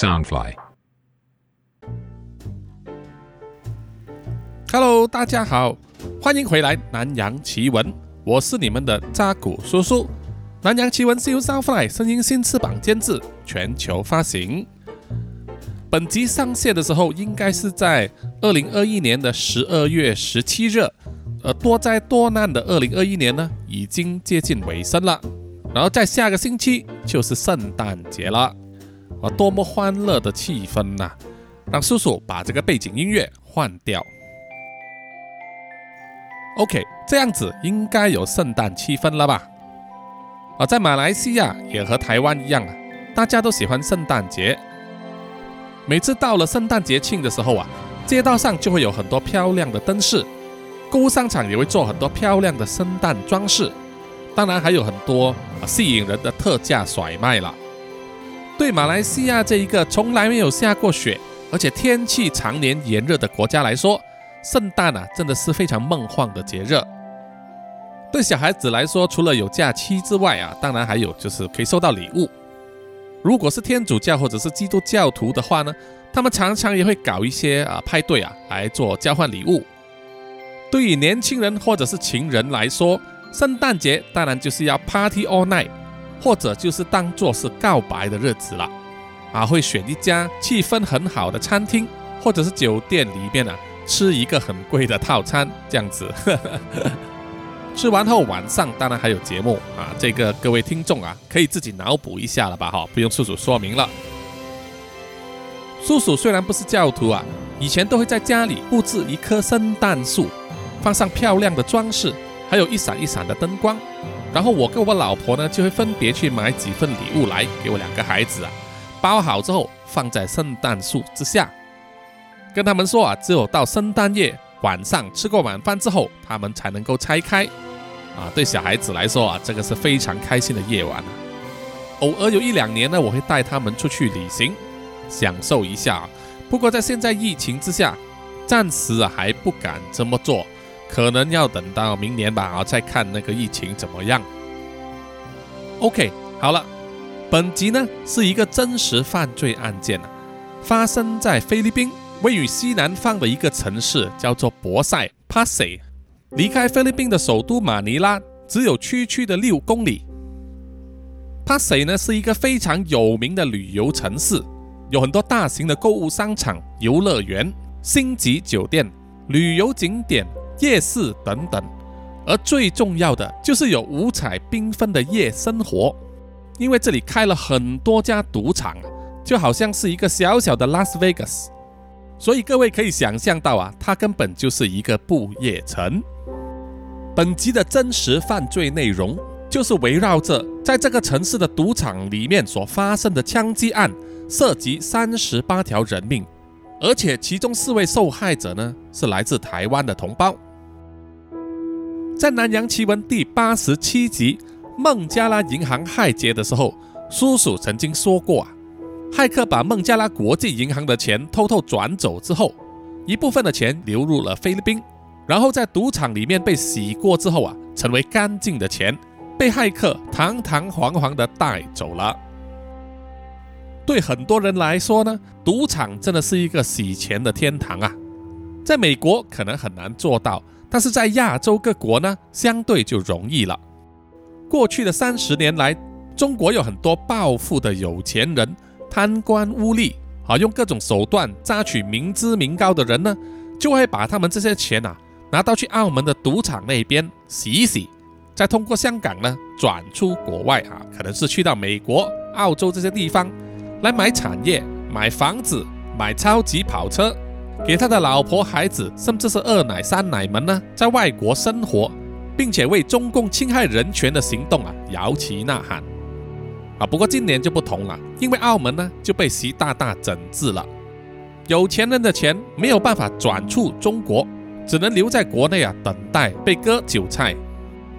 Soundfly。Hello，大家好，欢迎回来《南洋奇闻》，我是你们的扎古叔叔。《南洋奇闻》是由 Soundfly 声音新翅膀监制，全球发行。本集上线的时候，应该是在二零二一年的十二月十七日。而多灾多难的二零二一年呢，已经接近尾声了。然后在下个星期就是圣诞节了，啊，多么欢乐的气氛呐、让叔叔把这个背景音乐换掉。OK，这样子应该有圣诞气氛了吧？啊，在马来西亚也和台湾一样啊，大家都喜欢圣诞节。每次到了圣诞节庆的时候啊，街道上就会有很多漂亮的灯饰，购物商场也会做很多漂亮的圣诞装饰，当然还有很多啊吸引人的特价甩卖了。对马来西亚这一个从来没有下过雪，而且天气常年炎热的国家来说，圣诞啊，真的是非常梦幻的节日。对小孩子来说，除了有假期之外啊，当然还有就是可以收到礼物。如果是天主教或者是基督教徒的话呢，他们常常也会搞一些啊派对啊来做交换礼物。对于年轻人或者是情人来说，圣诞节当然就是要 party all night，或者就是当做是告白的日子了。啊，会选一家气氛很好的餐厅，或者是酒店里面啊。吃一个很贵的套餐，这样子，吃完后晚上当然还有节目啊，这个各位听众啊可以自己脑补一下了吧哈，不用叔叔说明了。叔叔虽然不是教徒啊，以前都会在家里布置一棵圣诞树，放上漂亮的装饰，还有一闪一闪的灯光，然后我跟我老婆呢就会分别去买几份礼物来给我两个孩子啊，包好之后放在圣诞树之下。跟他们说啊，只有到圣诞夜晚上吃过晚饭之后，他们才能够拆开。啊，对小孩子来说啊，这个是非常开心的夜晚。偶尔有一两年呢，我会带他们出去旅行，享受一下。不过在现在疫情之下，暂时啊还不敢这么做，可能要等到明年吧，啊再看那个疫情怎么样。OK，好了，本集呢是一个真实犯罪案件啊，发生在菲律宾。位于西南方的一个城市叫做博塞 （Pasay），离开菲律宾的首都马尼拉只有区区的六公里。Pasay 呢是一个非常有名的旅游城市，有很多大型的购物商场、游乐园、星级酒店、旅游景点、夜市等等。而最重要的就是有五彩缤纷的夜生活，因为这里开了很多家赌场，就好像是一个小小的拉斯维加斯。所以各位可以想象到啊，它根本就是一个不夜城。本集的真实犯罪内容就是围绕着在这个城市的赌场里面所发生的枪击案，涉及三十八条人命，而且其中四位受害者呢是来自台湾的同胞。在《南洋奇闻》第八十七集孟加拉银行害劫的时候，叔叔曾经说过啊。骇客把孟加拉国际银行的钱偷偷转走之后，一部分的钱流入了菲律宾，然后在赌场里面被洗过之后啊，成为干净的钱，被骇客堂堂皇皇的带走了。对很多人来说呢，赌场真的是一个洗钱的天堂啊。在美国可能很难做到，但是在亚洲各国呢，相对就容易了。过去的三十年来，中国有很多暴富的有钱人。贪官污吏啊，用各种手段榨取民脂民膏的人呢，就会把他们这些钱啊拿到去澳门的赌场那边洗一洗，再通过香港呢转出国外啊，可能是去到美国、澳洲这些地方来买产业、买房子、买超级跑车，给他的老婆、孩子，甚至是二奶、三奶们呢，在外国生活，并且为中共侵害人权的行动啊摇旗呐喊。啊，不过今年就不同了，因为澳门呢就被习大大整治了，有钱人的钱没有办法转出中国，只能留在国内啊等待被割韭菜，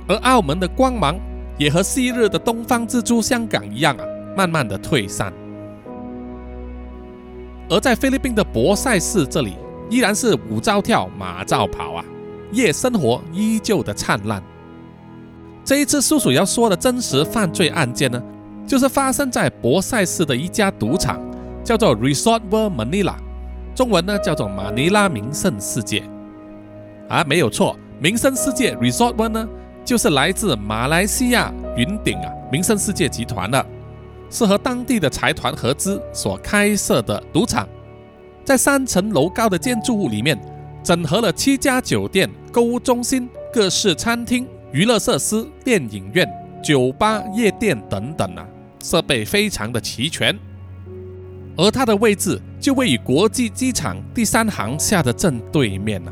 而澳门的光芒也和昔日的东方之珠香港一样啊，慢慢的退散。而在菲律宾的博塞市这里，依然是舞照跳，马照跑啊，夜生活依旧的灿烂。这一次叔叔要说的真实犯罪案件呢？就是发生在博塞市的一家赌场，叫做 Resort World Manila，中文呢叫做马尼拉名胜世界。啊，没有错，名胜世界 Resort World 呢，就是来自马来西亚云顶啊名胜世界集团的，是和当地的财团合资所开设的赌场，在三层楼高的建筑物里面，整合了七家酒店、购物中心、各式餐厅、娱乐设施、电影院、酒吧、夜店等等啊。设备非常的齐全，而它的位置就位于国际机场第三航厦的正对面呐，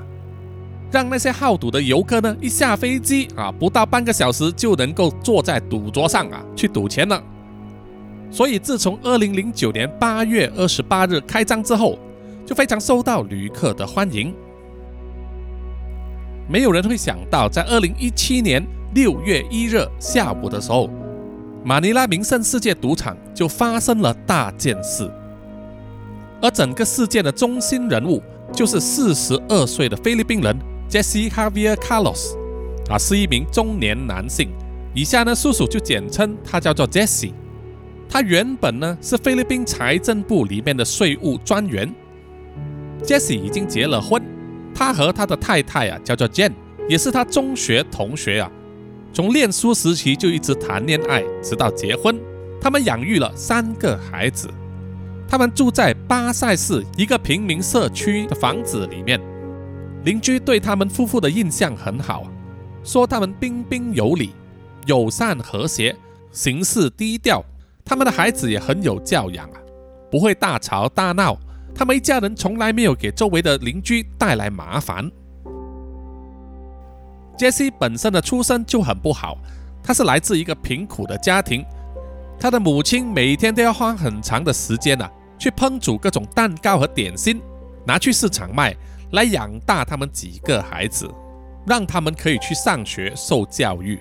让那些好赌的游客呢，一下飞机啊，不到半个小时就能够坐在赌桌上啊去赌钱了。所以自从二零零九年八月二十八日开张之后，就非常受到旅客的欢迎。没有人会想到，在二零一七年六月一日下午的时候。马尼拉名胜世界赌场就发生了大件事，而整个事件的中心人物就是四十二岁的菲律宾人 Jesse Javier Carlos，啊，是一名中年男性。以下呢，叔叔就简称他叫做 Jesse。他原本呢是菲律宾财政部里面的税务专员。Jesse 已经结了婚，他和他的太太啊叫做 Jane，也是他中学同学啊。从念书时期就一直谈恋爱，直到结婚。他们养育了三个孩子。他们住在巴塞市一个平民社区的房子里面。邻居对他们夫妇的印象很好，说他们彬彬有礼、友善和谐、行事低调。他们的孩子也很有教养啊，不会大吵大闹。他们一家人从来没有给周围的邻居带来麻烦。杰西本身的出身就很不好，他是来自一个贫苦的家庭，他的母亲每天都要花很长的时间啊，去烹煮各种蛋糕和点心，拿去市场卖，来养大他们几个孩子，让他们可以去上学受教育。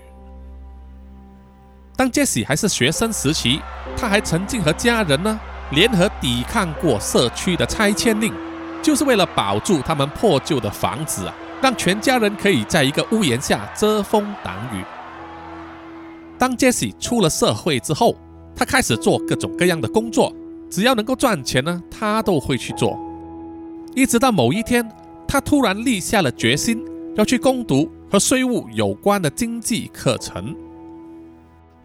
当杰西还是学生时期，他还曾经和家人呢联合抵抗过社区的拆迁令，就是为了保住他们破旧的房子啊。让全家人可以在一个屋檐下遮风挡雨。当杰西出了社会之后，他开始做各种各样的工作，只要能够赚钱呢，他都会去做。一直到某一天，他突然立下了决心，要去攻读和税务有关的经济课程。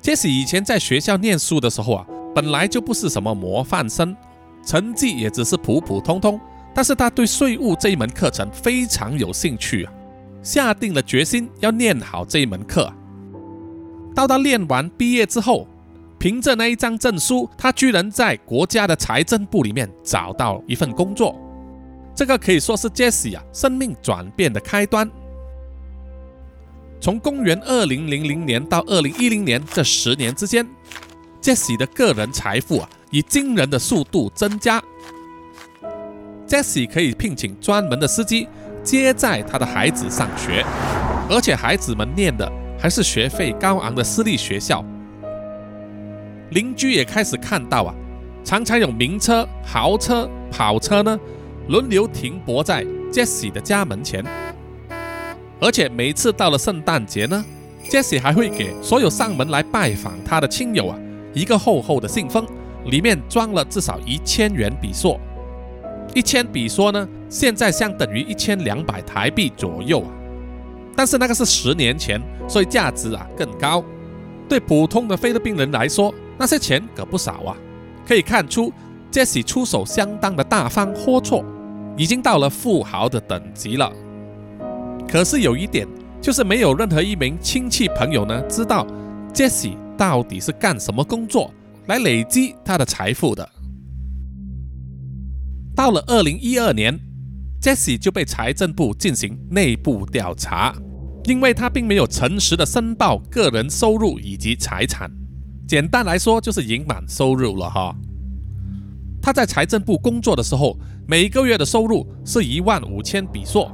杰西以前在学校念书的时候啊，本来就不是什么模范生，成绩也只是普普通通。但是他对税务这一门课程非常有兴趣啊，下定了决心要念好这一门课。到他念完毕业之后，凭着那一张证书，他居然在国家的财政部里面找到一份工作。这个可以说是 Jesse 啊生命转变的开端。从公元二零零零年到二零一零年这十年之间，Jesse 的个人财富啊以惊人的速度增加。Jesse 可以聘请专门的司机接载他的孩子上学，而且孩子们念的还是学费高昂的私立学校。邻居也开始看到啊，常常有名车、豪车、跑车呢轮流停泊在 Jesse 的家门前，而且每次到了圣诞节呢，Jesse 还会给所有上门来拜访他的亲友啊一个厚厚的信封，里面装了至少一千元比索。一千比索呢，现在相等于一千两百台币左右啊。但是那个是十年前，所以价值啊更高。对普通的菲律宾人来说，那些钱可不少啊。可以看出，杰西出手相当的大方豁绰，已经到了富豪的等级了。可是有一点，就是没有任何一名亲戚朋友呢知道杰西到底是干什么工作来累积他的财富的。到了二零一二年，Jesse 就被财政部进行内部调查，因为他并没有诚实的申报个人收入以及财产。简单来说，就是隐瞒收入了哈。他在财政部工作的时候，每个月的收入是一万五千比索，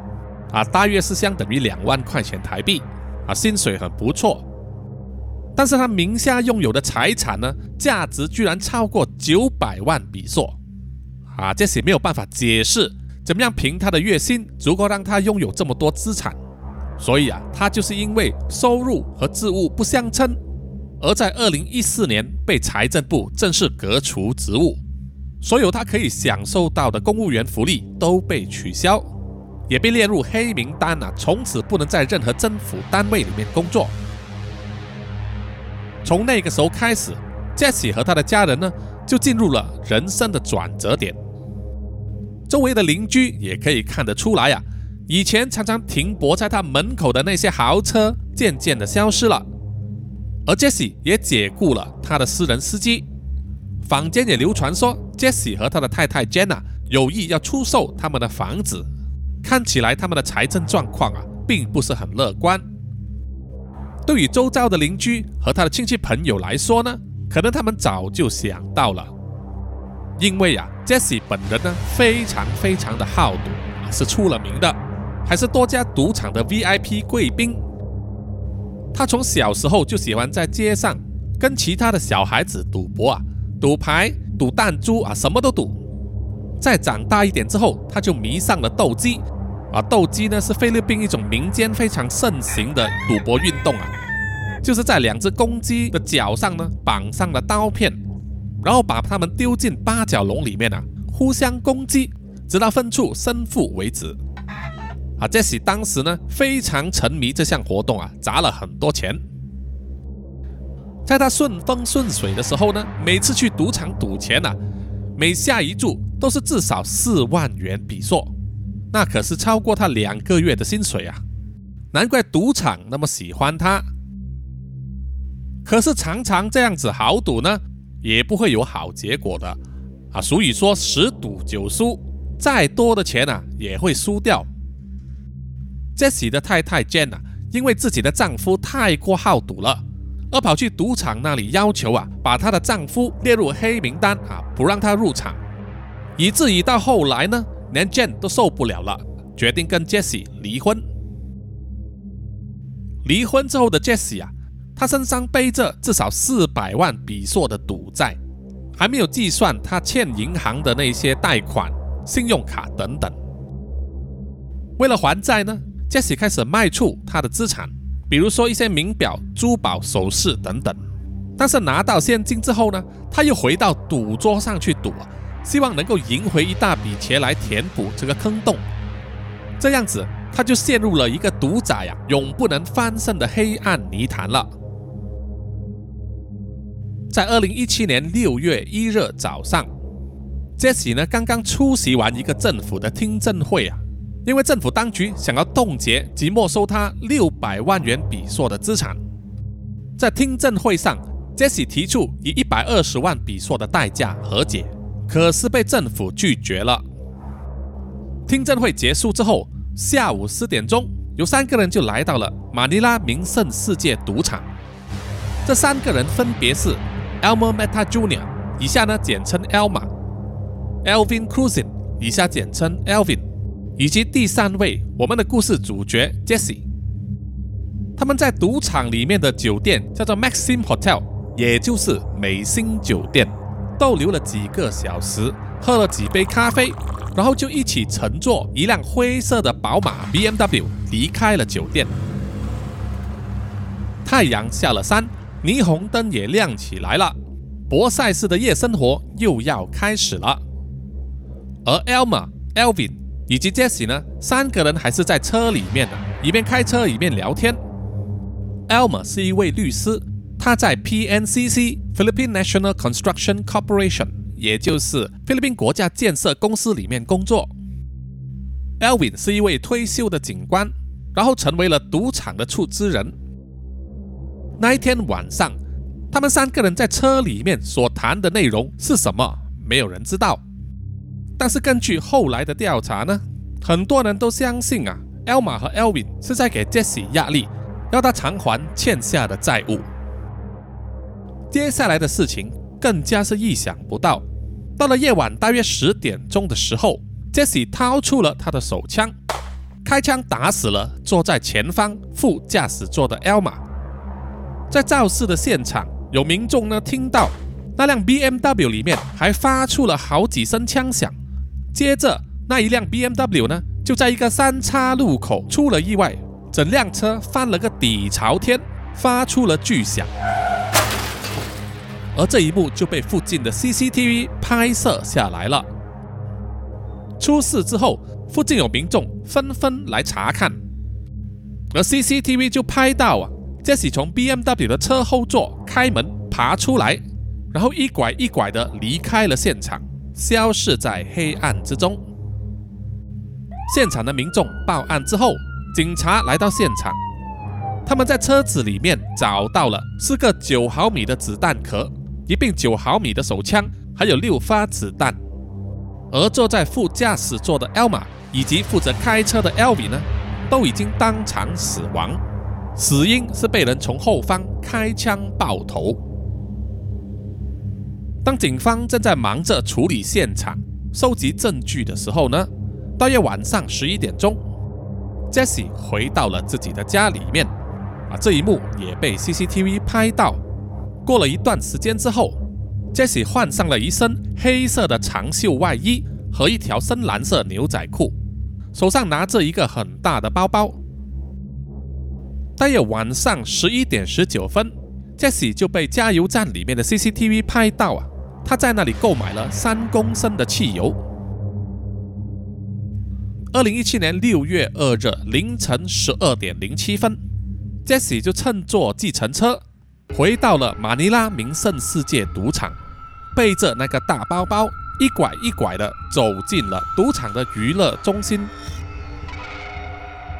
啊，大约是相等于两万块钱台币，啊，薪水很不错。但是他名下拥有的财产呢，价值居然超过九百万比索。啊，这些没有办法解释，怎么样凭他的月薪足够让他拥有这么多资产？所以啊，他就是因为收入和职务不相称，而在二零一四年被财政部正式革除职务。所有他可以享受到的公务员福利都被取消，也被列入黑名单啊！从此不能在任何政府单位里面工作。从那个时候开始，Jesse 和他的家人呢，就进入了人生的转折点。周围的邻居也可以看得出来呀，以前常常停泊在他门口的那些豪车，渐渐的消失了。而 Jesse 也解雇了他的私人司机。坊间也流传说，Jesse 和他的太太 Jenna 有意要出售他们的房子，看起来他们的财政状况啊，并不是很乐观。对于周遭的邻居和他的亲戚朋友来说呢，可能他们早就想到了，因为啊，Jesse 本人呢非常非常的好赌啊，是出了名的，还是多家赌场的 VIP 贵宾。他从小时候就喜欢在街上跟其他的小孩子赌博啊，赌牌、赌弹珠啊，什么都赌。再长大一点之后，他就迷上了斗鸡。啊，斗鸡呢是菲律宾一种民间非常盛行的赌博运动啊，就是在两只公鸡的脚上呢绑上了刀片，然后把它们丢进八角笼里面啊，互相攻击，直到分出胜负为止。啊杰西当时呢非常沉迷这项活动啊，砸了很多钱。在他顺风顺水的时候呢，每次去赌场赌钱啊，每下一注都是至少四万元比索。那可是超过他两个月的薪水啊！难怪赌场那么喜欢他。可是常常这样子豪赌呢，也不会有好结果的啊！所以说十赌九输，再多的钱啊也会输掉。Jesse 的太太 Jane 啊，因为自己的丈夫太过好赌了，而跑去赌场那里要求啊，把她的丈夫列入黑名单啊，不让他入场，以至于到后来呢。连 Jane 都受不了了，决定跟 Jessie 离婚。离婚之后的 Jessie 啊，他身上背着至少四百万比索的赌债，还没有计算他欠银行的那些贷款、信用卡等等。为了还债呢，Jessie 开始卖出他的资产，比如说一些名表、珠宝、首饰等等。但是拿到现金之后呢，他又回到赌桌上去赌。希望能够赢回一大笔钱来填补这个坑洞，这样子他就陷入了一个赌仔呀永不能翻身的黑暗泥潭了。在二零一七年六月一日早上杰西呢刚刚出席完一个政府的听证会啊，因为政府当局想要冻结及没收他六百万元比索的资产，在听证会上，Jesse 提出以一百二十万比索的代价和解。可是被政府拒绝了。听证会结束之后，下午四点钟，有三个人就来到了马尼拉名胜世界赌场。这三个人分别是 Elmer Meta Jr.，以下呢简称 Elmer；Elvin Cruzin，以下简称 Elvin；以及第三位我们的故事主角 Jesse。他们在赌场里面的酒店叫做 Maxim Hotel，也就是美心酒店。逗留了几个小时，喝了几杯咖啡，然后就一起乘坐一辆灰色的宝马 BMW 离开了酒店。太阳下了山，霓虹灯也亮起来了，博塞式的夜生活又要开始了。而 Elma、Elvin 以及 Jesse 呢，三个人还是在车里面的，一边开车一边聊天。Elma 是一位律师。他在 PNCC（Philippine National Construction Corporation），也就是菲律宾国家建设公司里面工作。Elvin 是一位退休的警官，然后成为了赌场的出资人。那一天晚上，他们三个人在车里面所谈的内容是什么？没有人知道。但是根据后来的调查呢，很多人都相信啊，Elma 和 Elvin 是在给 Jesse 压力，要他偿还欠下的债务。接下来的事情更加是意想不到。到了夜晚大约十点钟的时候，Jesse 掏出了他的手枪，开枪打死了坐在前方副驾驶座的 Elma。在肇事的现场，有民众呢听到那辆 BMW 里面还发出了好几声枪响。接着，那一辆 BMW 呢就在一个三叉路口出了意外，整辆车翻了个底朝天，发出了巨响。而这一幕就被附近的 CCTV 拍摄下来了。出事之后，附近有民众纷纷来查看，而 CCTV 就拍到啊，Jesse 从 BMW 的车后座开门爬出来，然后一拐一拐的离开了现场，消失在黑暗之中。现场的民众报案之后，警察来到现场，他们在车子里面找到了四个九毫米的子弹壳，一并九毫米的手枪，还有六发子弹。而坐在副驾驶座的 Elma 以及负责开车的 Elvi 呢，都已经当场死亡，死因是被人从后方开枪爆头。当警方正在忙着处理现场、收集证据的时候呢，大约晚上十一点钟，Jesse 回到了自己的家里面，啊，这一幕也被 CCTV 拍到。过了一段时间之后。Jesse 换上了一身黑色的长袖外衣和一条深蓝色牛仔裤，手上拿着一个很大的包包。大约晚上十一点十九分，Jesse 就被加油站里面的 CCTV 拍到啊，他在那里购买了三公升的汽油。二零一七年六月二日凌晨十二点零七分，Jesse 就乘坐计程车。回到了马尼拉名胜世界赌场，背着那个大包包，一拐一拐的走进了赌场的娱乐中心。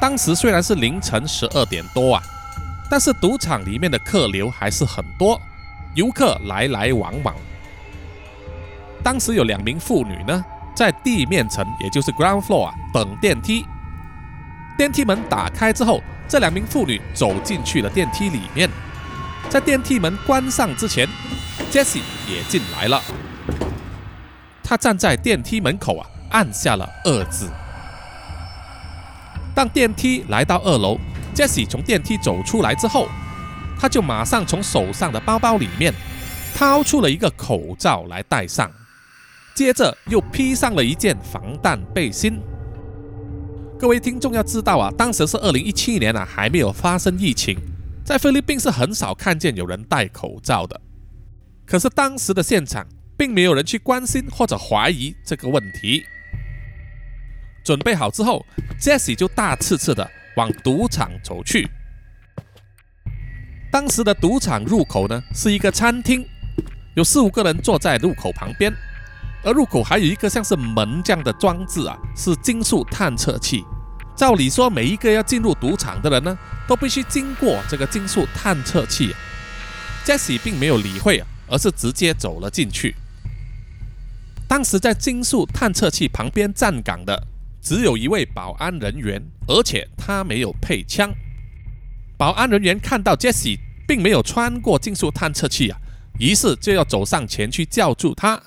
当时虽然是凌晨十二点多啊，但是赌场里面的客流还是很多，游客来来往往。当时有两名妇女呢，在地面层，也就是 ground floor 啊，等电梯。电梯门打开之后，这两名妇女走进去了电梯里面。在电梯门关上之前，Jesse 也进来了。他站在电梯门口啊，按下了二字。当电梯来到二楼，Jesse 从电梯走出来之后，他就马上从手上的包包里面掏出了一个口罩来戴上，接着又披上了一件防弹背心。各位听众要知道啊，当时是二零一七年啊，还没有发生疫情。在菲律宾是很少看见有人戴口罩的，可是当时的现场并没有人去关心或者怀疑这个问题。准备好之后，Jesse 就大刺刺的往赌场走去。当时的赌场入口呢是一个餐厅，有四五个人坐在入口旁边，而入口还有一个像是门这样的装置啊，是金属探测器。照理说，每一个要进入赌场的人呢，都必须经过这个金属探测器。Jesse 并没有理会啊，而是直接走了进去。当时在金属探测器旁边站岗的只有一位保安人员，而且他没有配枪。保安人员看到 Jesse 并没有穿过金属探测器啊，于是就要走上前去叫住他。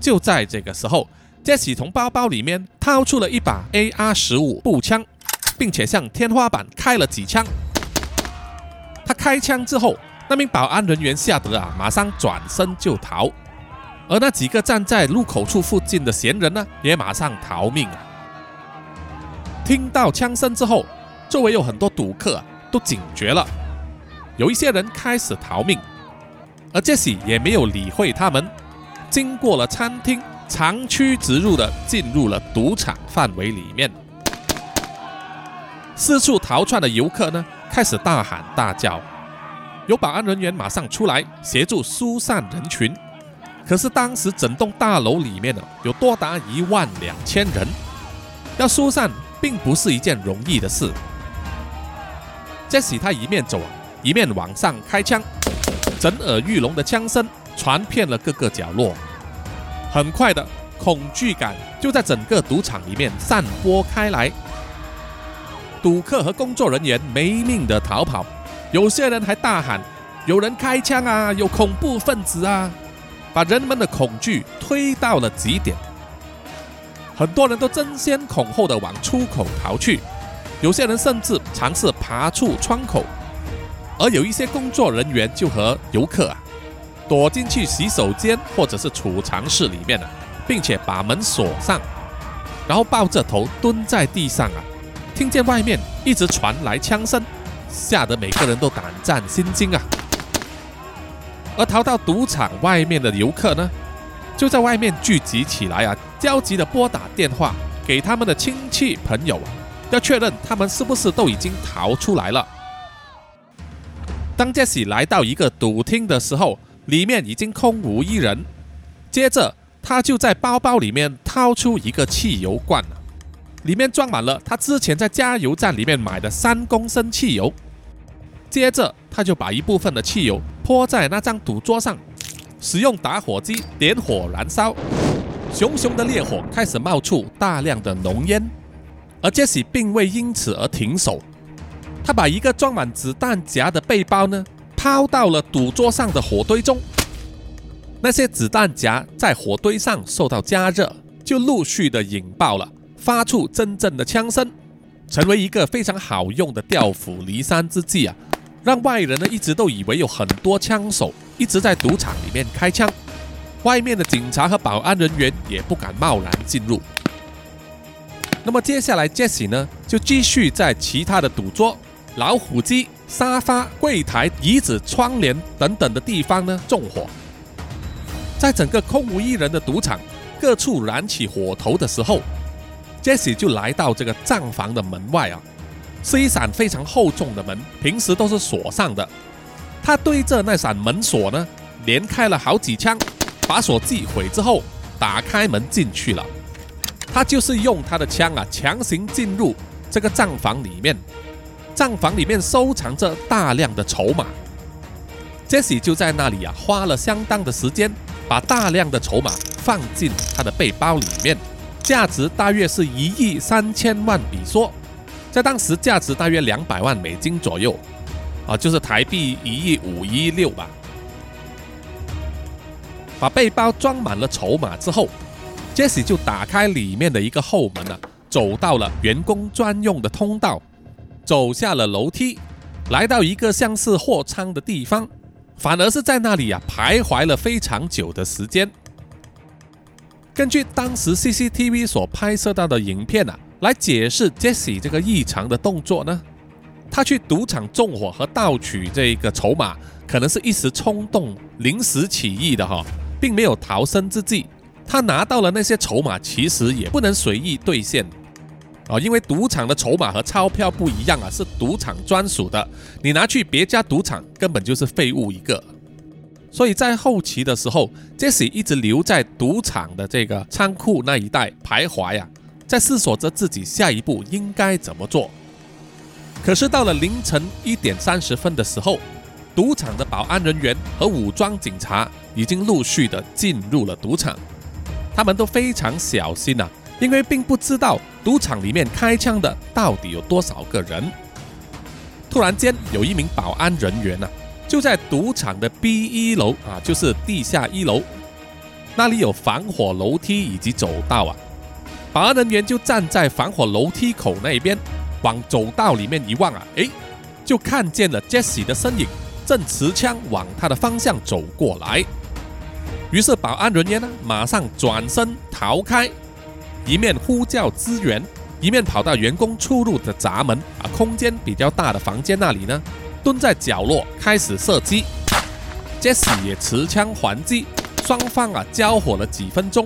就在这个时候。Jesse 从包包里面掏出了一把 AR 十五步枪，并且向天花板开了几枪。他开枪之后，那名保安人员吓得啊，马上转身就逃。而那几个站在路口处附近的闲人呢，也马上逃命啊。听到枪声之后，周围有很多赌客都警觉了，有一些人开始逃命，而 Jesse 也没有理会他们，经过了餐厅。长驱直入的进入了赌场范围里面，四处逃窜的游客呢开始大喊大叫，有保安人员马上出来协助疏散人群。可是当时整栋大楼里面呢有多达一万两千人，要疏散并不是一件容易的事。Jesse 他一面走一面往上开枪，震耳欲聋的枪声传遍了各个角落。很快的，恐惧感就在整个赌场里面散播开来。赌客和工作人员没命的逃跑，有些人还大喊：“有人开枪啊！有恐怖分子啊！”把人们的恐惧推到了极点。很多人都争先恐后的往出口逃去，有些人甚至尝试爬出窗口，而有一些工作人员就和游客啊。躲进去洗手间或者是储藏室里面了，并且把门锁上，然后抱着头蹲在地上啊，听见外面一直传来枪声，吓得每个人都胆战心惊啊。而逃到赌场外面的游客呢，就在外面聚集起来啊，焦急的拨打电话给他们的亲戚朋友啊，要确认他们是不是都已经逃出来了。当杰西来到一个赌厅的时候，里面已经空无一人。接着，他就在包包里面掏出一个汽油罐里面装满了他之前在加油站里面买的三公升汽油。接着，他就把一部分的汽油泼在那张赌桌上，使用打火机点火燃烧，熊熊的烈火开始冒出大量的浓烟，而杰西并未因此而停手。他把一个装满子弹夹的背包呢抛到了赌桌上的火堆中，那些子弹夹在火堆上受到加热，就陆续的引爆了，发出阵阵的枪声，成为一个非常好用的调虎离山之计啊！让外人呢一直都以为有很多枪手一直在赌场里面开枪，外面的警察和保安人员也不敢贸然进入。那么接下来，Jesse 呢就继续在其他的赌桌。老虎机、沙发、柜台、椅子、窗帘等等的地方呢，纵火。在整个空无一人的赌场，各处燃起火头的时候，Jesse 就来到这个账房的门外啊，是一扇非常厚重的门，平时都是锁上的。他对着那扇门锁呢，连开了好几枪，把锁击毁之后，打开门进去了。他就是用他的枪啊，强行进入这个账房里面。账房里面收藏着大量的筹码，Jesse 就在那里啊，花了相当的时间，把大量的筹码放进他的背包里面，价值大约是一亿三千万比索，在当时价值大约两百万美金左右，啊，就是台币一亿五一六吧。把背包装满了筹码之后，Jesse 就打开里面的一个后门啊，走到了员工专用的通道。走下了楼梯，来到一个像是货仓的地方，反而是在那里啊徘徊了非常久的时间。根据当时 CCTV 所拍摄到的影片啊，来解释 Jesse 这个异常的动作呢，他去赌场纵火和盗取这个筹码，可能是一时冲动、临时起意的哈，并没有逃生之计。他拿到了那些筹码，其实也不能随意兑现。啊，因为赌场的筹码和钞票不一样啊，是赌场专属的，你拿去别家赌场根本就是废物一个。所以在后期的时候，Jesse 一直留在赌场的这个仓库那一带徘徊呀，在思索着自己下一步应该怎么做。可是到了凌晨一点三十分的时候，赌场的保安人员和武装警察已经陆续的进入了赌场，他们都非常小心呐。因为并不知道赌场里面开枪的到底有多少个人。突然间，有一名保安人员呢，就在赌场的 B 一楼啊，就是地下一楼，那里有防火楼梯以及走道啊。保安人员就站在防火楼梯口那边，往走道里面一望啊，诶，就看见了 Jesse 的身影，正持枪往他的方向走过来。于是保安人员呢，马上转身逃开。一面呼叫支援，一面跑到员工出入的闸门啊，空间比较大的房间那里呢，蹲在角落开始射击。Jesse 也持枪还击，双方啊交火了几分钟。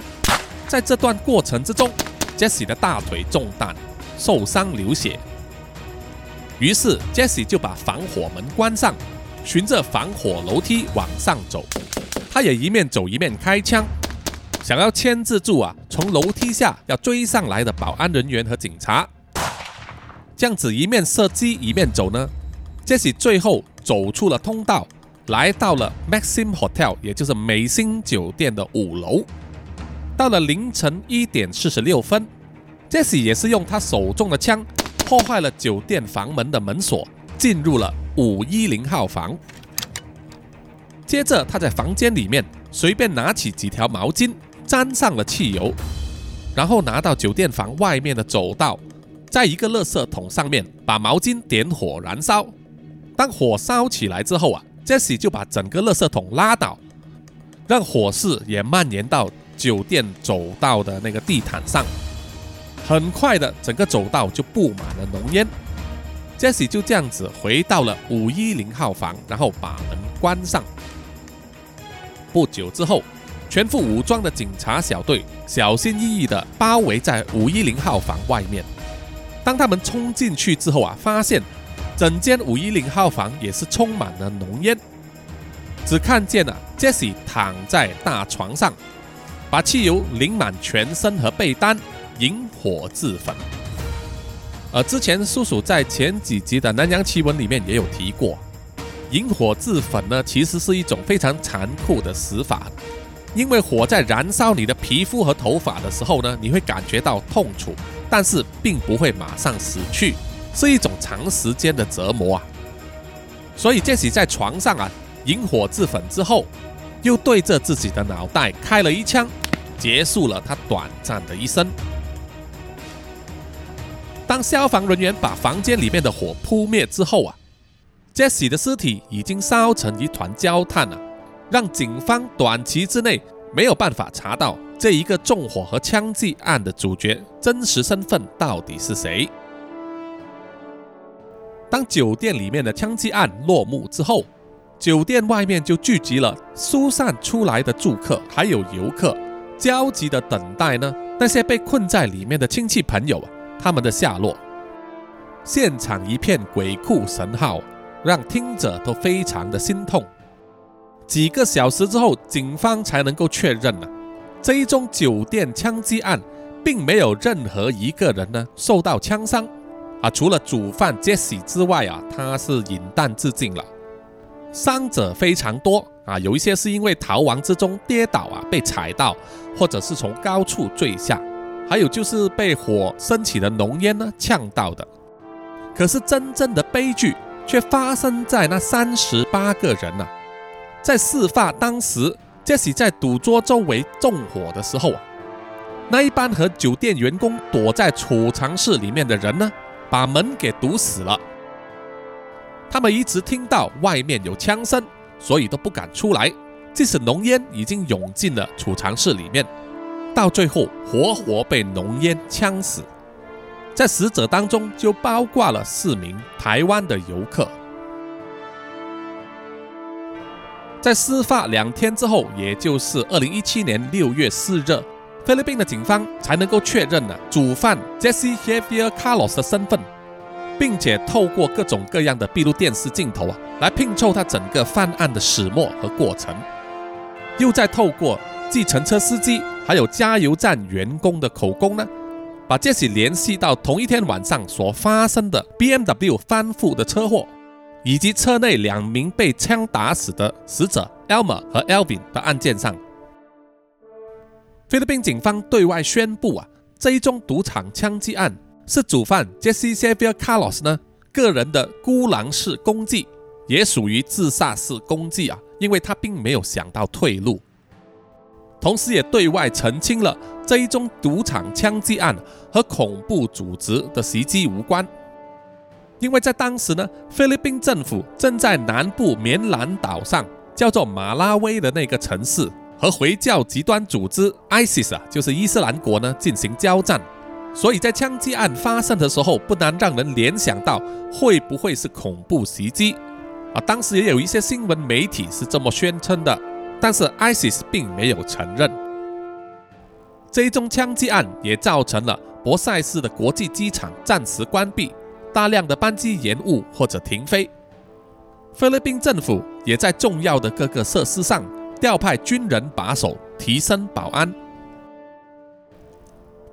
在这段过程之中，Jesse 的大腿中弹，受伤流血。于是 Jesse 就把防火门关上，循着防火楼梯往上走。他也一面走一面开枪。想要牵制住啊，从楼梯下要追上来的保安人员和警察，这样子一面射击一面走呢。杰西最后走出了通道，来到了 Maxim Hotel，也就是美心酒店的五楼。到了凌晨一点四十六分，杰西也是用他手中的枪破坏了酒店房门的门锁，进入了五一零号房。接着他在房间里面随便拿起几条毛巾。沾上了汽油，然后拿到酒店房外面的走道，在一个垃圾桶上面把毛巾点火燃烧。当火烧起来之后啊，Jesse 就把整个垃圾桶拉倒，让火势也蔓延到酒店走道的那个地毯上。很快的，整个走道就布满了浓烟。Jesse 就这样子回到了五一零号房，然后把门关上。不久之后，全副武装的警察小队小心翼翼地包围在五一零号房外面。当他们冲进去之后啊，发现整间五一零号房也是充满了浓烟，只看见了杰西躺在大床上，把汽油淋满全身和被单，引火自焚。而之前叔叔在前几集的《南洋奇闻》里面也有提过，引火自焚呢，其实是一种非常残酷的死法，因为火在燃烧你的皮肤和头发的时候呢，你会感觉到痛楚。但是并不会马上死去，是一种长时间的折磨啊。所以杰西在床上啊引火自焚之后，又对着自己的脑袋开了一枪，结束了他短暂的一生。当消防人员把房间里面的火扑灭之后啊，杰西的尸体已经烧成一团焦炭了，让警方短期之内没有办法查到。这一个纵火和枪击案的主角真实身份到底是谁？当酒店里面的枪击案落幕之后，酒店外面就聚集了疏散出来的住客，还有游客，焦急的等待呢那些被困在里面的亲戚朋友啊他们的下落。现场一片鬼哭神号，让听者都非常的心痛。几个小时之后，警方才能够确认呢。这一宗酒店枪击案，并没有任何一个人呢受到枪伤，啊，除了主犯杰西之外啊，他是饮弹自尽了。伤者非常多啊，有一些是因为逃亡之中跌倒啊，被踩到，或者是从高处坠下，还有就是被火升起的浓烟呢呛到的。可是真正的悲剧却发生在那三十八个人呢，在事发当时。杰西在赌桌周围纵火的时候，那一班和酒店员工躲在储藏室里面的人呢，把门给堵死了。他们一直听到外面有枪声，所以都不敢出来。即使浓烟已经涌进了储藏室里面，到最后活活被浓烟呛死。在死者当中就包括了四名台湾的游客。在事发两天之后，也就是二零一七年六月四日，菲律宾的警方才能够确认了主犯 Jesse Javier Carlos 的身份，并且透过各种各样的闭路电视镜头啊，来拼凑他整个犯案的始末和过程，又再透过计程车司机还有加油站员工的口供呢，把 Jesse 联系到同一天晚上所发生的 BMW 翻覆的车祸。以及车内两名被枪打死的死者 Elmer 和 Elvin 的案件上，菲律宾警方对外宣布啊，这一宗赌场枪击案是主犯 Jesse Xavier Carlos 呢个人的孤狼式攻击，也属于自杀式攻击啊，因为他并没有想到退路，同时也对外澄清了这一宗赌场枪击案和恐怖组织的袭击无关。因为在当时呢，菲律宾政府正在南部棉兰岛上叫做马拉威的那个城市和回教极端组织 ISIS 啊，就是伊斯兰国呢进行交战，所以在枪击案发生的时候，不难让人联想到会不会是恐怖袭击啊。当时也有一些新闻媒体是这么宣称的，但是 ISIS 并没有承认。这一宗枪击案也造成了博塞斯的国际机场暂时关闭。大量的班机延误或者停飞，菲律宾政府也在重要的各个设施上调派军人把守，提升保安。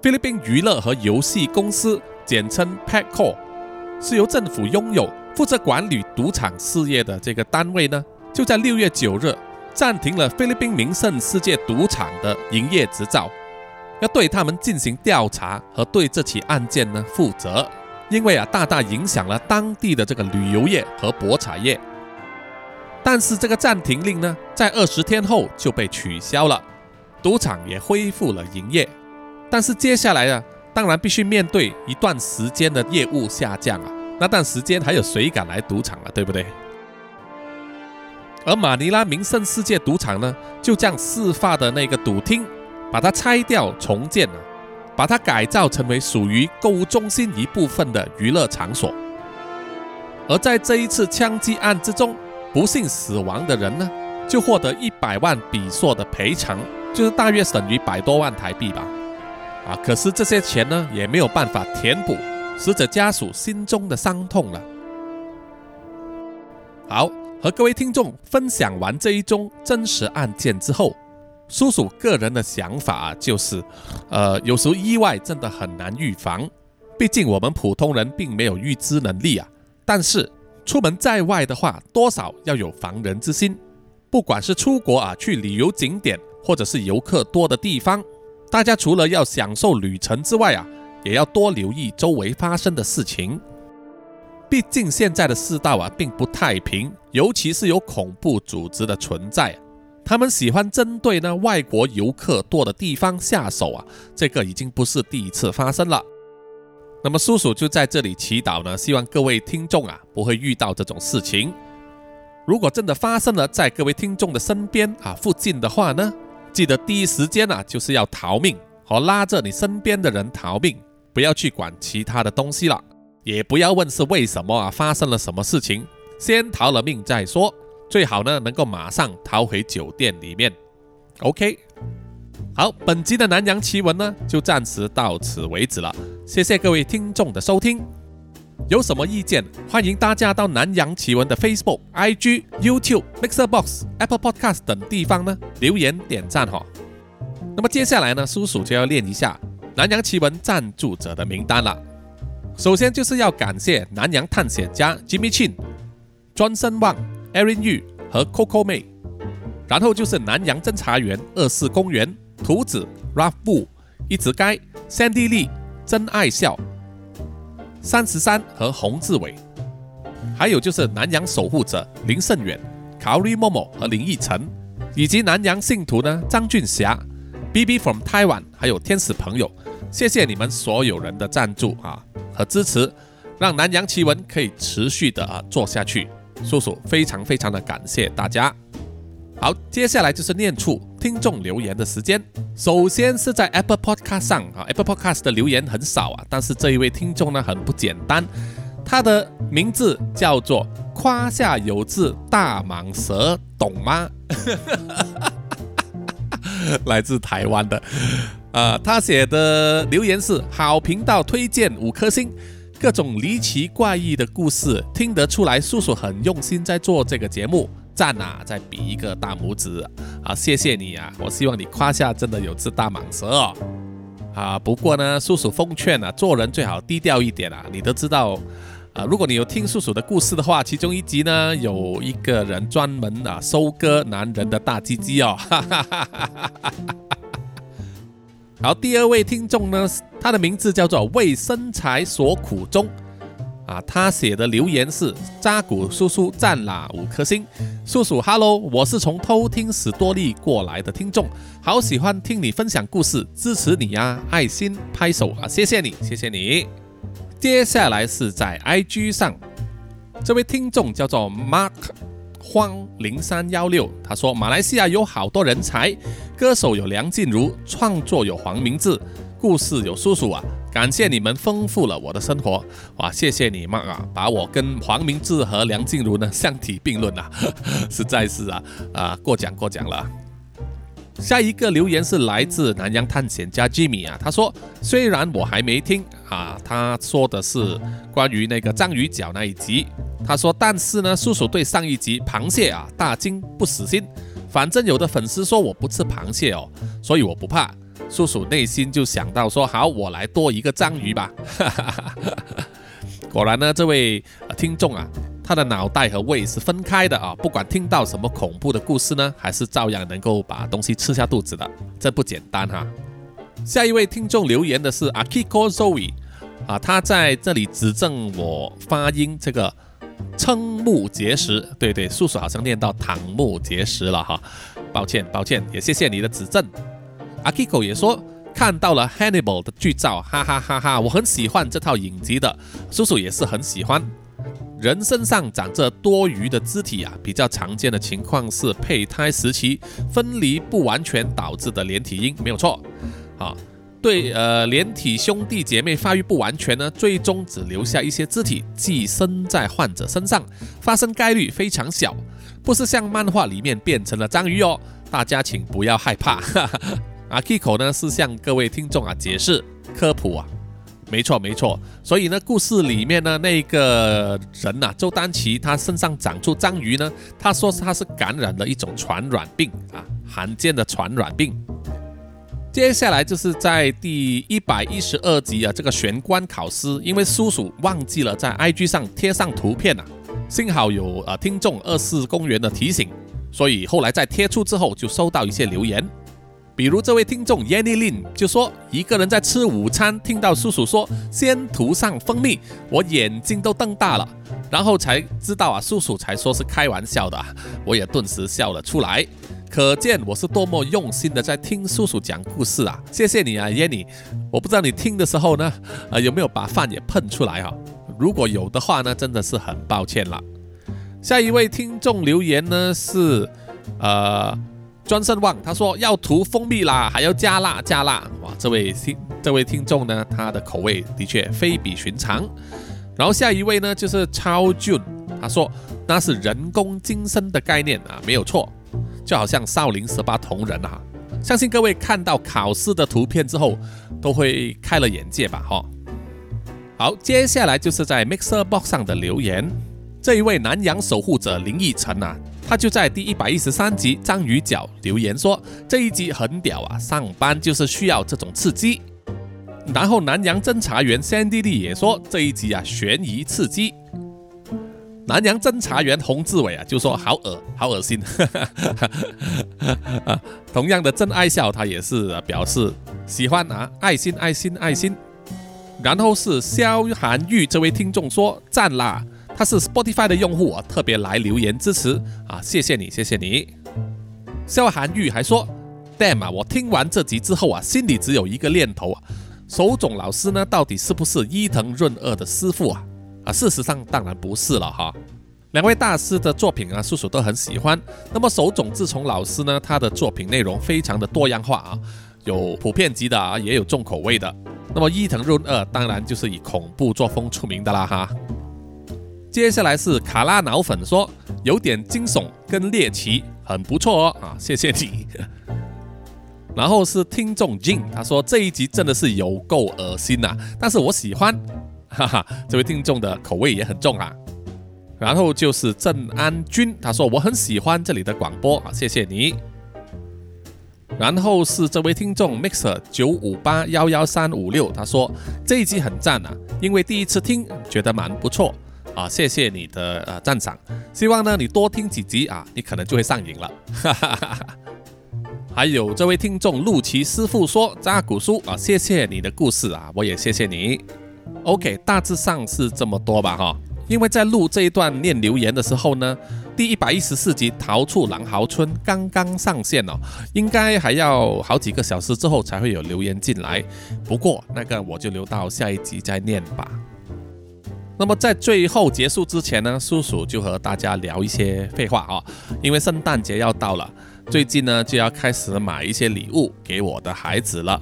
菲律宾娱乐和游戏公司（简称 PACO） 是由政府拥有、负责管理赌场事业的这个单位呢，就在六月九日暂停了菲律宾名胜世界赌场的营业执照，要对他们进行调查和对这起案件呢负责。因为啊，大大影响了当地的这个旅游业和博彩业。但是这个暂停令呢，在二十天后就被取消了，赌场也恢复了营业。但是接下来啊，当然必须面对一段时间的业务下降啊。那段时间还有谁敢来赌场啊？对不对？而马尼拉名胜世界赌场呢，就将事发的那个赌厅，把它拆掉重建了。把它改造成为属于购物中心一部分的娱乐场所，而在这一次枪击案之中，不幸死亡的人呢，就获得一百万比索的赔偿，就是大约等于百多万台币吧。啊，可是这些钱呢，也没有办法填补死者家属心中的伤痛了。好，和各位听众分享完这一宗真实案件之后，叔叔个人的想法就是，呃，有时候意外真的很难预防，毕竟我们普通人并没有预知能力啊。但是出门在外的话，多少要有防人之心。不管是出国啊，去旅游景点，或者是游客多的地方，大家除了要享受旅程之外啊，也要多留意周围发生的事情。毕竟现在的世道啊，并不太平，尤其是有恐怖组织的存在，他们喜欢针对呢外国游客多的地方下手啊，这个已经不是第一次发生了。那么叔叔就在这里祈祷呢，希望各位听众啊，不会遇到这种事情。如果真的发生了在各位听众的身边啊附近的话呢，记得第一时间啊就是要逃命，和拉着你身边的人逃命，不要去管其他的东西了，也不要问是为什么啊发生了什么事情，先逃了命再说，最好呢能够马上逃回酒店里面。OK，好，本集的南洋奇闻呢就暂时到此为止了，谢谢各位听众的收听。有什么意见，欢迎大家到南洋奇闻的 Facebook、IG、YouTube、Mixer Box、Apple Podcast 等地方呢留言点赞哈。那么接下来呢，叔叔就要念一下南洋奇闻赞助者的名单了。首先就是要感谢南洋探险家 Jimmy Chin、庄森旺、Aaron Yu 和 Coco May，然后就是南洋侦查员二四公园、图子、Ralph Bu、一直该、Sandy Lee、真爱笑。三十三和洪志伟，还有就是南洋守护者林胜远、Kari Momo 和林奕晨，以及南洋信徒呢张俊霞、B B from Taiwan，还有天使朋友，谢谢你们所有人的赞助啊和支持，让南洋奇闻可以持续的啊做下去，叔叔非常非常的感谢大家。好，接下来就是念出听众留言的时间。首先是在 Apple Podcast 上啊，Apple Podcast 的留言很少啊，但是这一位听众呢很不简单，他的名字叫做胯下有字大蟒蛇，懂吗？来自台湾的，啊，他写的留言是好频道推荐五颗星，各种离奇怪异的故事听得出来，叔叔很用心在做这个节目。赞啊！再比一个大拇指啊！谢谢你啊！我希望你胯下真的有只大蟒蛇哦！啊，不过呢，叔叔奉劝啊，做人最好低调一点啊！你都知道啊，如果你有听叔叔的故事的话，其中一集呢，有一个人专门啊收割男人的大鸡鸡哦！哈哈哈哈哈哈！好，第二位听众呢，他的名字叫做为身材所苦中。啊，他写的留言是扎古叔叔赞啦五颗星，叔叔，Hello，我是从偷听史多利过来的听众，好喜欢听你分享故事，支持你呀，爱心拍手啊，谢谢你，谢谢你。接下来是在 IG 上，这位听众叫做 Mark 荒零三幺六，他说马来西亚有好多人才，歌手有梁静茹，创作有黄明志，故事有叔叔啊。感谢你们丰富了我的生活，哇！谢谢你们啊，把我跟黄明志和梁静茹呢相提并论啊，实在是啊啊过奖过奖了。下一个留言是来自南洋探险家 Jimmy 啊，他说虽然我还没听啊，他说的是关于那个章鱼脚那一集，他说但是呢，叔叔对上一集螃蟹啊大惊不死心，反正有的粉丝说我不吃螃蟹哦，所以我不怕。叔叔内心就想到说：“好，我来多一个章鱼吧。”果然呢，这位听众啊，他的脑袋和胃是分开的啊，不管听到什么恐怖的故事呢，还是照样能够把东西吃下肚子的，这不简单哈。下一位听众留言的是 Akiko Zoe 啊，他在这里指正我发音这个瞠目结舌，对对，叔叔好像念到瞠目结舌了哈，抱歉抱歉，也谢谢你的指正。阿 Kiko 也说看到了 Hannibal 的剧照，哈哈哈哈！我很喜欢这套影集的，叔叔也是很喜欢。人身上长着多余的肢体啊，比较常见的情况是胚胎时期分离不完全导致的连体婴，没有错。啊，对，呃，连体兄弟姐妹发育不完全呢，最终只留下一些肢体寄生在患者身上，发生概率非常小。不是像漫画里面变成了章鱼哦，大家请不要害怕。啊，Kiko 呢是向各位听众啊解释科普啊，没错没错。所以呢，故事里面呢那个人呐，周丹奇他身上长出章鱼呢，他说他是感染了一种传染病啊，罕见的传染病。接下来就是在第一百一十二集啊，这个玄关考试，因为叔叔忘记了在 IG 上贴上图片啊，幸好有呃听众二四公园的提醒，所以后来在贴出之后就收到一些留言，比如这位听众 Yanny Lin 就说一个人在吃午餐，听到叔叔说先涂上蜂蜜，我眼睛都瞪大了，然后才知道啊，叔叔才说是开玩笑的，我也顿时笑了出来。可见我是多么用心的在听叔叔讲故事啊！谢谢你啊，Yanny。我不知道你听的时候呢，呃，有没有把饭也喷出来哈？如果有的话呢，真的是很抱歉了。下一位听众留言呢是，呃，专胜旺，他说要涂蜂蜜啦，还要加辣加辣。哇，这位听这位听众呢，他的口味的确非比寻常。然后下一位呢就是超俊，他说那是人工精深的概念啊，没有错。就好像少林十八铜人啊，相信各位看到考试的图片之后，都会开了眼界吧？哈，好，接下来就是在 Mixer Box 上的留言，这一位南洋守护者林奕晨啊，他就在第一百一十三集章鱼脚留言说这一集很屌啊，上班就是需要这种刺激。然后南洋侦查员 Sandy 也说这一集啊悬疑刺激。南洋侦查员洪志伟啊，就说好恶好恶心。啊，同样的真爱笑，他也是表示喜欢啊，爱心爱心爱心。然后是萧寒玉这位听众说赞啦，他是 Spotify 的用户啊，特别来留言支持啊，谢谢你谢谢你。萧寒玉还说，Damn 啊，我听完这集之后啊，心里只有一个念头啊，手冢老师呢，到底是不是伊藤润二的师傅啊？啊，事实上当然不是了哈。两位大师的作品啊，叔叔都很喜欢。那么手冢治虫老师呢，他的作品内容非常的多样化啊，有普遍级的啊，也有重口味的。那么伊藤润二当然就是以恐怖作风出名的啦哈。接下来是卡拉脑粉说有点惊悚跟猎奇，很不错哦啊，谢谢你。然后是听众 Jin，他说这一集真的是有够恶心呐，但是我喜欢。哈哈，这位听众的口味也很重啊。然后就是郑安君，他说我很喜欢这里的广播啊，谢谢你。然后是这位听众 Mixer 九五八幺幺三五六，他说这一集很赞啊，因为第一次听觉得蛮不错啊，谢谢你的呃赞赏。希望呢你多听几集啊，你可能就会上瘾了。哈哈哈哈还有这位听众陆奇师傅说扎古书啊，谢谢你的故事啊，我也谢谢你。OK，大致上是这么多吧，哈。因为在录这一段念留言的时候呢，第一百一十四集《逃出狼嚎村》刚刚上线哦，应该还要好几个小时之后才会有留言进来。不过那个我就留到下一集再念吧。那么在最后结束之前呢，叔叔就和大家聊一些废话啊，因为圣诞节要到了，最近呢就要开始买一些礼物给我的孩子了。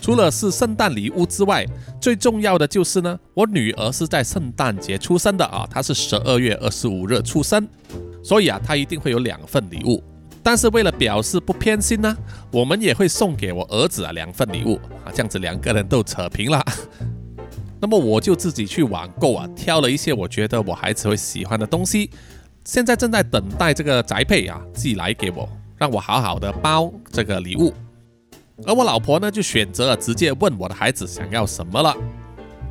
除了是圣诞礼物之外，最重要的就是呢，我女儿是在圣诞节出生的啊，她是十二月二十五日出生，所以啊，她一定会有两份礼物。但是为了表示不偏心呢，我们也会送给我儿子啊两份礼物啊，这样子两个人都扯平了。那么我就自己去网购啊，挑了一些我觉得我孩子会喜欢的东西，现在正在等待这个宅配啊寄来给我，让我好好的包这个礼物。而我老婆呢，就选择了直接问我的孩子想要什么了。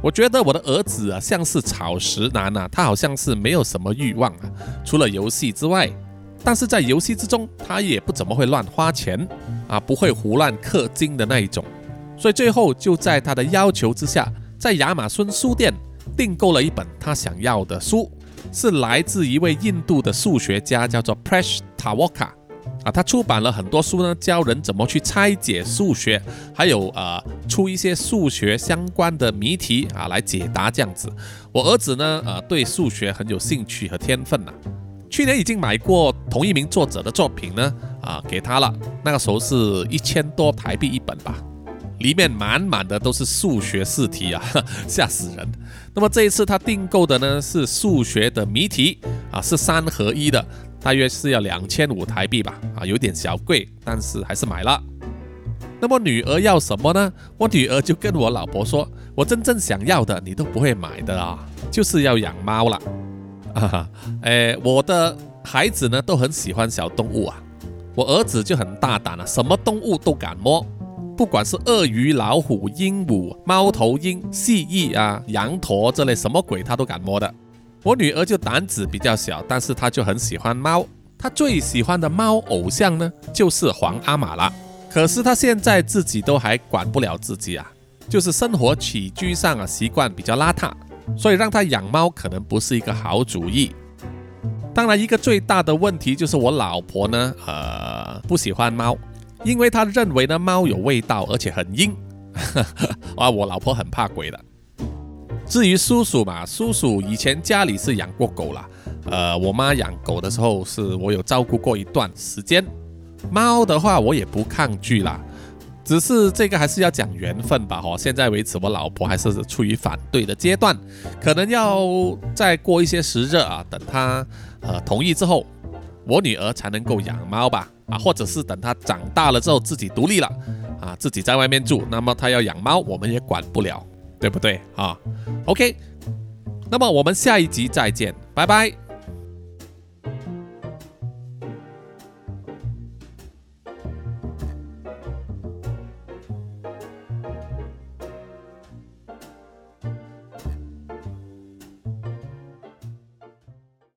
我觉得我的儿子啊，像是草食男啊，他好像是没有什么欲望啊，除了游戏之外。但是在游戏之中，他也不怎么会乱花钱啊，不会胡乱氪金的那一种。所以最后就在他的要求之下，在亚马逊书店订购了一本他想要的书，是来自一位印度的数学家，叫做 Presh Tawaka。啊，他出版了很多书呢，教人怎么去拆解数学，还有呃出一些数学相关的谜题啊来解答这样子。我儿子呢，呃对数学很有兴趣和天分呐。去年已经买过同一名作者的作品呢，啊给他了，那个时候是一千多台币一本吧，里面满满的都是数学试题啊，吓死人。那么这一次他订购的呢是数学的谜题啊，是三合一的。大约是要两千五台币吧，啊，有点小贵，但是还是买了。那么女儿要什么呢？我女儿就跟我老婆说：“我真正想要的你都不会买的啊，就是要养猫了。”哈哈，哎，我的孩子呢都很喜欢小动物啊。我儿子就很大胆了，什么动物都敢摸，不管是鳄鱼、老虎、鹦鹉、猫头鹰、蜥蜴啊、羊驼这类什么鬼他都敢摸的。我女儿就胆子比较小，但是她就很喜欢猫。她最喜欢的猫偶像呢就是皇阿玛了。可是她现在自己都还管不了自己啊，就是生活起居上啊习惯比较邋遢，所以让她养猫可能不是一个好主意。当然，一个最大的问题就是我老婆呢，呃，不喜欢猫，因为他认为呢猫有味道，而且很阴。啊，我老婆很怕鬼的。至于叔叔嘛，叔叔以前家里是养过狗啦，呃，我妈养狗的时候是我有照顾过一段时间。猫的话，我也不抗拒啦，只是这个还是要讲缘分吧。哈，现在为止，我老婆还是处于反对的阶段，可能要再过一些时日啊，等她呃同意之后，我女儿才能够养猫吧。啊，或者是等她长大了之后自己独立了啊，自己在外面住，那么她要养猫，我们也管不了，对不对啊？OK，那么我们下一集再见，拜拜。